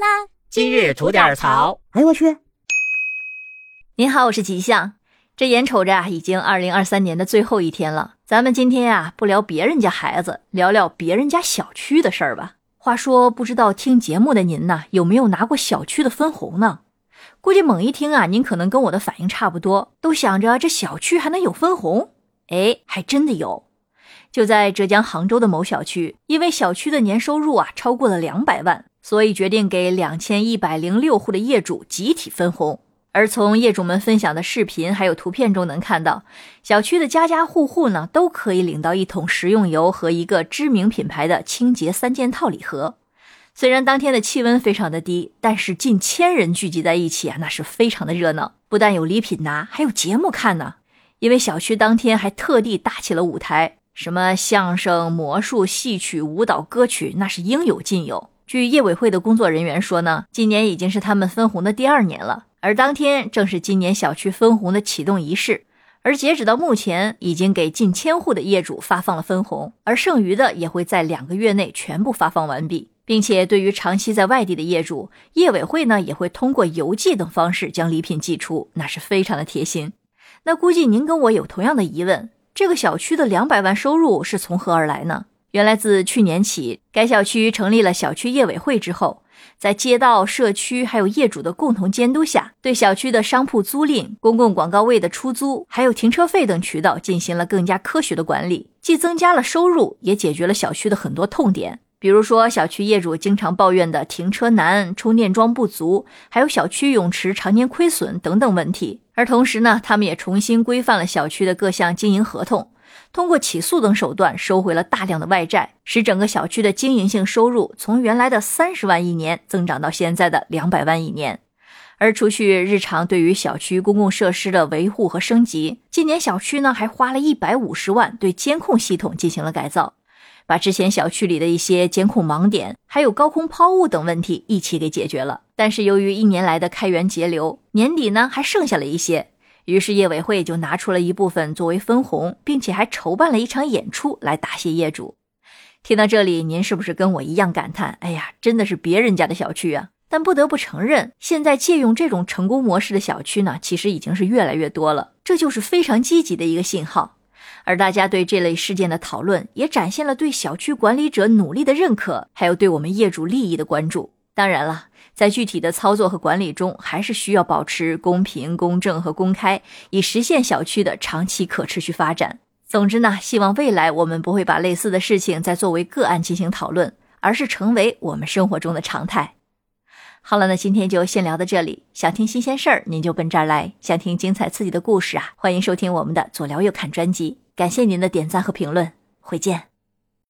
啦！今日吐点槽。哎呦我去！您好，我是吉祥。这眼瞅着啊，已经二零二三年的最后一天了。咱们今天呀，不聊别人家孩子，聊聊别人家小区的事儿吧。话说，不知道听节目的您呢，有没有拿过小区的分红呢？估计猛一听啊，您可能跟我的反应差不多，都想着这小区还能有分红？哎，还真的有。就在浙江杭州的某小区，因为小区的年收入啊超过了两百万，所以决定给两千一百零六户的业主集体分红。而从业主们分享的视频还有图片中能看到，小区的家家户户呢都可以领到一桶食用油和一个知名品牌的清洁三件套礼盒。虽然当天的气温非常的低，但是近千人聚集在一起啊，那是非常的热闹。不但有礼品拿，还有节目看呢。因为小区当天还特地搭起了舞台。什么相声、魔术、戏曲、舞蹈、歌曲，那是应有尽有。据业委会的工作人员说呢，今年已经是他们分红的第二年了，而当天正是今年小区分红的启动仪式。而截止到目前，已经给近千户的业主发放了分红，而剩余的也会在两个月内全部发放完毕，并且对于长期在外地的业主，业委会呢也会通过邮寄等方式将礼品寄出，那是非常的贴心。那估计您跟我有同样的疑问。这个小区的两百万收入是从何而来呢？原来自去年起，该小区成立了小区业委会之后，在街道、社区还有业主的共同监督下，对小区的商铺租赁、公共广告位的出租，还有停车费等渠道进行了更加科学的管理，既增加了收入，也解决了小区的很多痛点。比如说，小区业主经常抱怨的停车难、充电桩不足，还有小区泳池常年亏损等等问题。而同时呢，他们也重新规范了小区的各项经营合同，通过起诉等手段收回了大量的外债，使整个小区的经营性收入从原来的三十万一年增长到现在的两百万一年。而除去日常对于小区公共设施的维护和升级，今年小区呢还花了一百五十万对监控系统进行了改造。把之前小区里的一些监控盲点，还有高空抛物等问题一起给解决了。但是由于一年来的开源节流，年底呢还剩下了一些，于是业委会就拿出了一部分作为分红，并且还筹办了一场演出来答谢业主。听到这里，您是不是跟我一样感叹？哎呀，真的是别人家的小区啊！但不得不承认，现在借用这种成功模式的小区呢，其实已经是越来越多了，这就是非常积极的一个信号。而大家对这类事件的讨论，也展现了对小区管理者努力的认可，还有对我们业主利益的关注。当然了，在具体的操作和管理中，还是需要保持公平、公正和公开，以实现小区的长期可持续发展。总之呢，希望未来我们不会把类似的事情再作为个案进行讨论，而是成为我们生活中的常态。好了，那今天就先聊到这里。想听新鲜事儿，您就奔这儿来；想听精彩刺激的故事啊，欢迎收听我们的左聊右侃专辑。感谢您的点赞和评论，回见。